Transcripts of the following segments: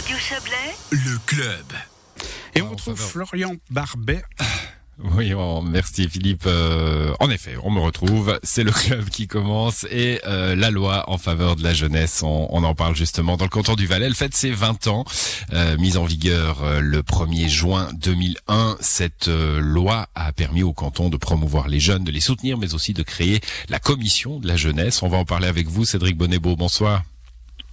Radio Chablais, Le club. Et on retrouve. Florian Barbet. Oui, bon, merci Philippe. Euh, en effet, on me retrouve. C'est le club qui commence et euh, la loi en faveur de la jeunesse. On, on en parle justement dans le canton du Valais. Elle fête ses 20 ans, euh, mise en vigueur euh, le 1er juin 2001. Cette euh, loi a permis au canton de promouvoir les jeunes, de les soutenir, mais aussi de créer la commission de la jeunesse. On va en parler avec vous, Cédric Bonnebeau. Bonsoir.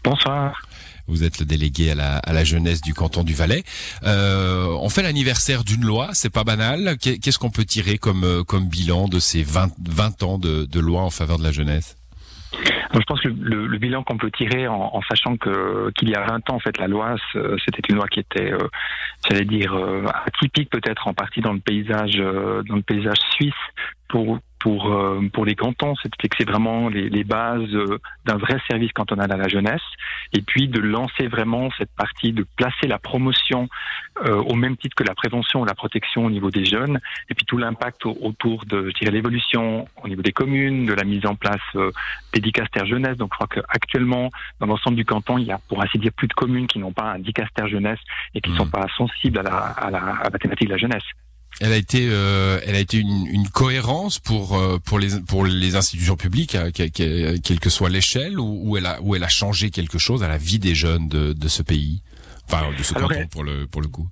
Bonsoir. Vous êtes le délégué à la, à la jeunesse du canton du Valais. Euh, on fait l'anniversaire d'une loi, c'est pas banal. Qu'est- Qu'est-ce qu'on peut tirer comme, euh, comme bilan de ces 20, 20 ans de, de loi en faveur de la jeunesse? Donc, je pense que le, le bilan qu'on peut tirer en, en sachant que qu'il y a 20 ans, en fait, la loi, c'était une loi qui était, euh, j'allais dire, euh, atypique peut-être en partie dans le paysage, euh, dans le paysage suisse pour pour euh, pour les cantons, c'était que c'est vraiment les, les bases euh, d'un vrai service cantonal à la jeunesse, et puis de lancer vraiment cette partie de placer la promotion euh, au même titre que la prévention ou la protection au niveau des jeunes, et puis tout l'impact au- autour de, l'évolution au niveau des communes, de la mise en place euh, des dicaster jeunesse. Donc je crois qu'actuellement, dans l'ensemble du canton, il y a pour ainsi dire plus de communes qui n'ont pas un dicaster jeunesse et qui ne sont pas sensibles à la, à, la, à la thématique de la jeunesse. Elle a été, euh, elle a été une, une cohérence pour euh, pour les pour les institutions publiques, hein, que- que- quelle que soit l'échelle, ou, ou elle a où elle a changé quelque chose à la vie des jeunes de, de ce pays, enfin de ce Alors, canton elle- pour le pour le coup.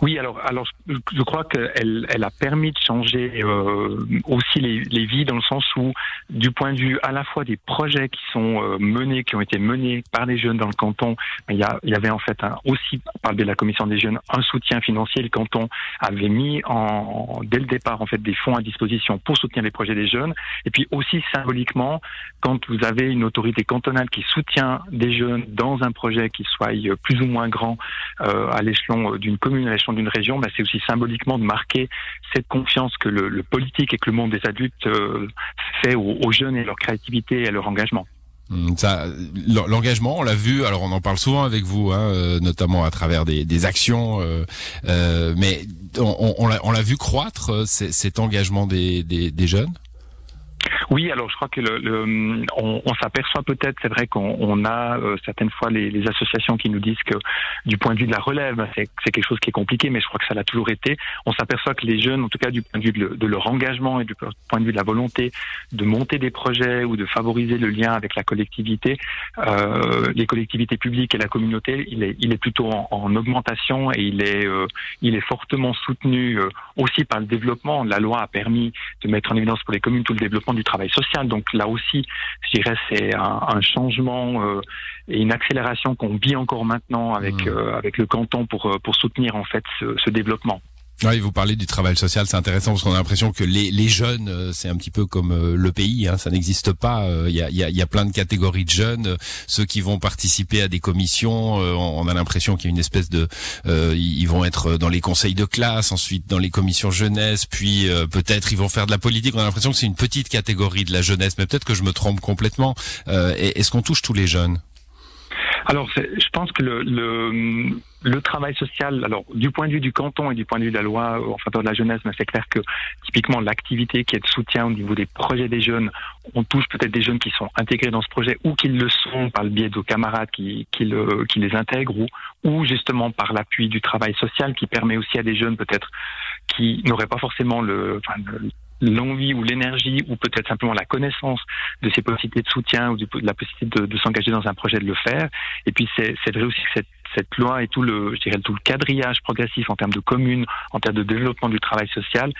Oui, alors, alors je, crois qu'elle elle a permis de changer euh, aussi les, les vies dans le sens où, du point de vue à la fois des projets qui sont euh, menés, qui ont été menés par les jeunes dans le canton, il y, a, il y avait en fait un, aussi, par de la commission des jeunes, un soutien financier. Le canton avait mis en, dès le départ en fait des fonds à disposition pour soutenir les projets des jeunes. Et puis aussi symboliquement, quand vous avez une autorité cantonale qui soutient des jeunes dans un projet qui soit euh, plus ou moins grand euh, à l'échelon euh, d'une commune, à l'échelon d'une région, bah, c'est aussi symboliquement de marquer cette confiance que le, politique et que le monde des adultes euh, fait aux, jeunes et leur créativité et leur engagement. Hum, Ça, l'en- l'engagement, on l'a vu. Alors, on en parle souvent avec vous, hein, euh, notamment à travers des, actions. euh, mais on, l'a- vu croître cet engagement des jeunes? Oui, alors je crois que le, on, s'aperçoit peut-être, c'est vrai qu'on on a euh, certaines fois les, associations qui nous disent que du point de vue de la relève, c'est quelque chose qui est compliqué, mais je crois que ça l'a toujours été. On s'aperçoit que les jeunes, en tout cas du point de vue de, le- de leur engagement et du point de vue de la volonté de monter des projets ou de favoriser le lien avec la collectivité, euh, les collectivités publiques et la communauté, il est, plutôt en, en augmentation et il est, euh, il est fortement soutenu euh, aussi par le développement. La loi a permis de mettre en évidence pour les communes tout le développement du travail social. Donc là aussi, je dirais, c'est un, un changement euh, et une accélération qu'on vit encore maintenant avec Mmh. euh, avec le canton pour euh, pour soutenir en fait ce, ce développement. Oui, vous parlez du travail social, c'est intéressant parce qu'on a l'impression que les, jeunes, euh, c'est un petit peu comme euh, le pays, hein, ça n'existe pas. Euh, Il y, a, plein de catégories de jeunes, ceux qui vont participer à des commissions, on a l'impression qu'il y a une espèce de, ils vont être dans les conseils de classe, ensuite dans les commissions jeunesse, puis peut-être ils vont faire de la politique. On a l'impression que c'est une petite catégorie de la jeunesse, mais peut-être que je me trompe complètement. Euh, Est-ce qu'on touche tous les jeunes? Alors, je pense que le, le, le travail social, alors du point de vue du canton et du point de vue de la loi euh, en faveur de la jeunesse, mais c'est clair que typiquement l'activité qui est de soutien au niveau des projets des jeunes, on touche peut-être des jeunes qui sont intégrés dans ce projet ou qui le sont par le biais de camarades qui, qui, le, qui les intègrent ou, ou justement par l'appui du travail social qui permet aussi à des jeunes peut-être qui n'auraient pas forcément le, enfin, le- l'envie ou l'énergie ou peut-être simplement la connaissance de ces possibilités de soutien ou de la possibilité de, s'engager dans un projet de le faire. Et puis c'est c'est vrai aussi que cette, cette loi et tout le, je dirais, tout le quadrillage progressif en termes de communes, en termes de développement du travail social,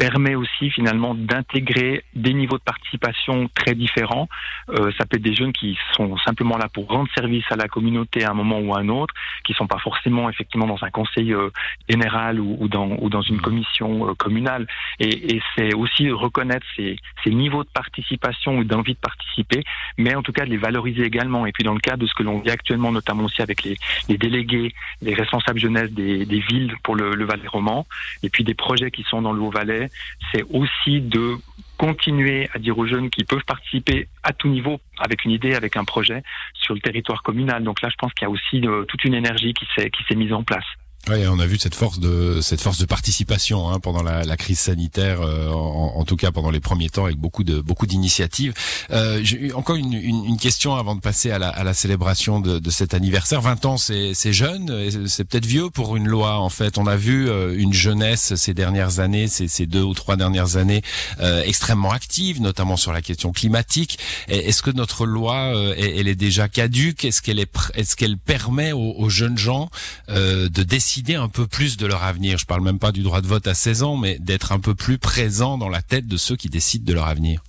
permet aussi finalement d'intégrer des niveaux de participation très différents. Euh, ça peut être des jeunes qui sont simplement là pour rendre service à la communauté à un moment ou à un autre, qui sont pas forcément effectivement dans un conseil euh, général ou, ou dans, ou dans une commission euh, communale. Et, et c'est aussi reconnaître ces, ces niveaux de participation ou d'envie de participer, mais en tout cas de les valoriser également. Et puis dans le cadre de ce que l'on vit actuellement, notamment aussi avec les, les délégués, les responsables jeunesse des, des villes pour le, le Valais roman, et puis des projets qui sont dans le Haut-Valais, c'est aussi de continuer à dire aux jeunes qu'ils peuvent participer à tout niveau avec une idée, avec un projet sur le territoire communal. Donc là, je pense qu'il y a aussi euh, toute une énergie qui s'est mise en place. Oui, on a vu cette force de cette force de participation hein, pendant la, la, crise sanitaire, euh, en, tout cas pendant les premiers temps, avec beaucoup de beaucoup d'initiatives. Euh, J'ai encore une, une, une, question avant de passer à la, à la célébration de, de, cet anniversaire. 20 ans, c'est jeune, c'est peut-être vieux pour une loi. En fait, on a vu euh, une jeunesse ces dernières années, ces, ces, deux ou trois dernières années, euh, extrêmement active, notamment sur la question climatique. Est-ce que notre loi, euh, elle est déjà caduque? Est-ce qu'elle est, est-ce qu'elle permet aux, aux, jeunes gens de décider décider un peu plus de leur avenir. Je parle même pas du droit de vote à 16 ans, mais d'être un peu plus présent dans la tête de ceux qui décident de leur avenir.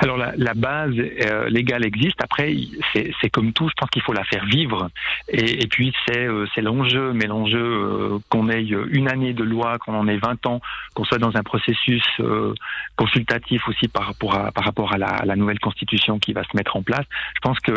Alors la, la base euh, légale existe. Après, c'est comme tout. Je pense qu'il faut la faire vivre. Et, et puis c'est euh, l'enjeu. Mais l'enjeu euh, qu'on ait une année de loi, qu'on en ait 20 ans, qu'on soit dans un processus euh, consultatif aussi par rapport à par rapport à la, la, nouvelle constitution qui va se mettre en place. Je pense que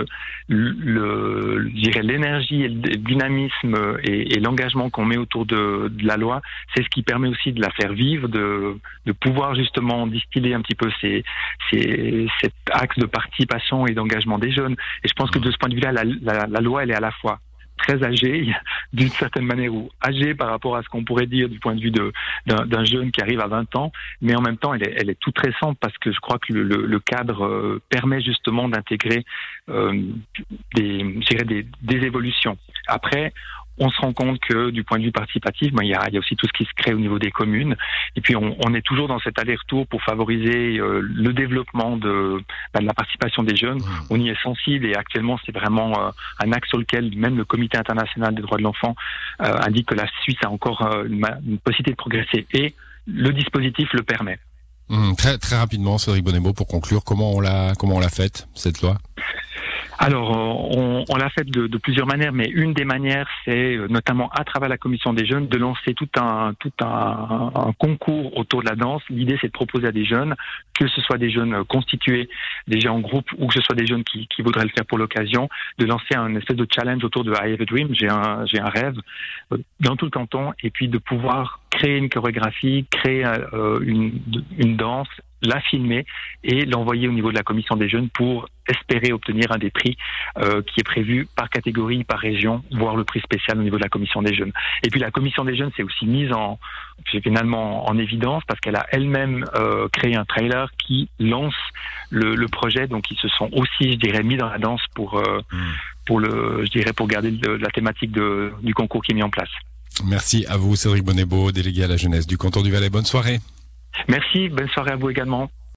le, l'énergie le dynamisme et, et l'engagement qu'on met autour de, de la loi, c'est ce qui permet aussi de la faire vivre, de de pouvoir justement distiller un petit peu ces, ces cet axe de participation et d'engagement des jeunes. Et je pense que de ce point de vue-là, la, loi, elle est à la fois très âgée, d'une certaine manière, ou âgée par rapport à ce qu'on pourrait dire du point de vue d'un jeune qui arrive à 20 ans, mais en même temps, elle est, toute récente parce que je crois que le cadre euh, permet justement d'intégrer euh, des, des, des évolutions. Après, on se rend compte que du point de vue participatif, ben, il, y a, il y a aussi tout ce qui se crée au niveau des communes. Et puis on, on est toujours dans cet aller-retour pour favoriser euh, le développement de, ben, de, la participation des jeunes. Mmh. On y est sensible et actuellement c'est vraiment euh, un axe sur lequel même le Comité international des droits de l'enfant euh, indique que la Suisse a encore une, une possibilité de progresser et le dispositif le permet. Mmh, très très rapidement, Cédric Bonnebeau, pour conclure, comment on l'a comment on l'a faite cette loi? Alors, euh, on, l'a fait de, plusieurs manières, mais une des manières, c'est euh, notamment à travers la commission des jeunes de lancer tout un tout un, concours autour de la danse. L'idée, c'est de proposer à des jeunes, que ce soit des jeunes constitués déjà en groupe ou que ce soit des jeunes qui, qui voudraient le faire pour l'occasion, de lancer un espèce de challenge autour de I have a dream, j'ai un j'ai un rêve euh, dans tout le canton, et puis de pouvoir créer une chorégraphie, créer une, une danse la filmer et l'envoyer au niveau de la commission des jeunes pour espérer obtenir un des prix euh, qui est prévu par catégorie, par région, voire le prix spécial au niveau de la commission des jeunes. Et puis la commission des jeunes s'est aussi mise en finalement en évidence parce qu'elle a elle-même euh, créé un trailer qui lance le, le, projet. Donc ils se sont aussi, je dirais, mis dans la danse pour euh, mmh. pour le, je dirais, pour garder le, la thématique de, du concours qui est mis en place. Merci à vous, Cédric Bonnebeau, délégué à la jeunesse du canton du Valais. Bonne soirée. Merci, bonne soirée à vous également.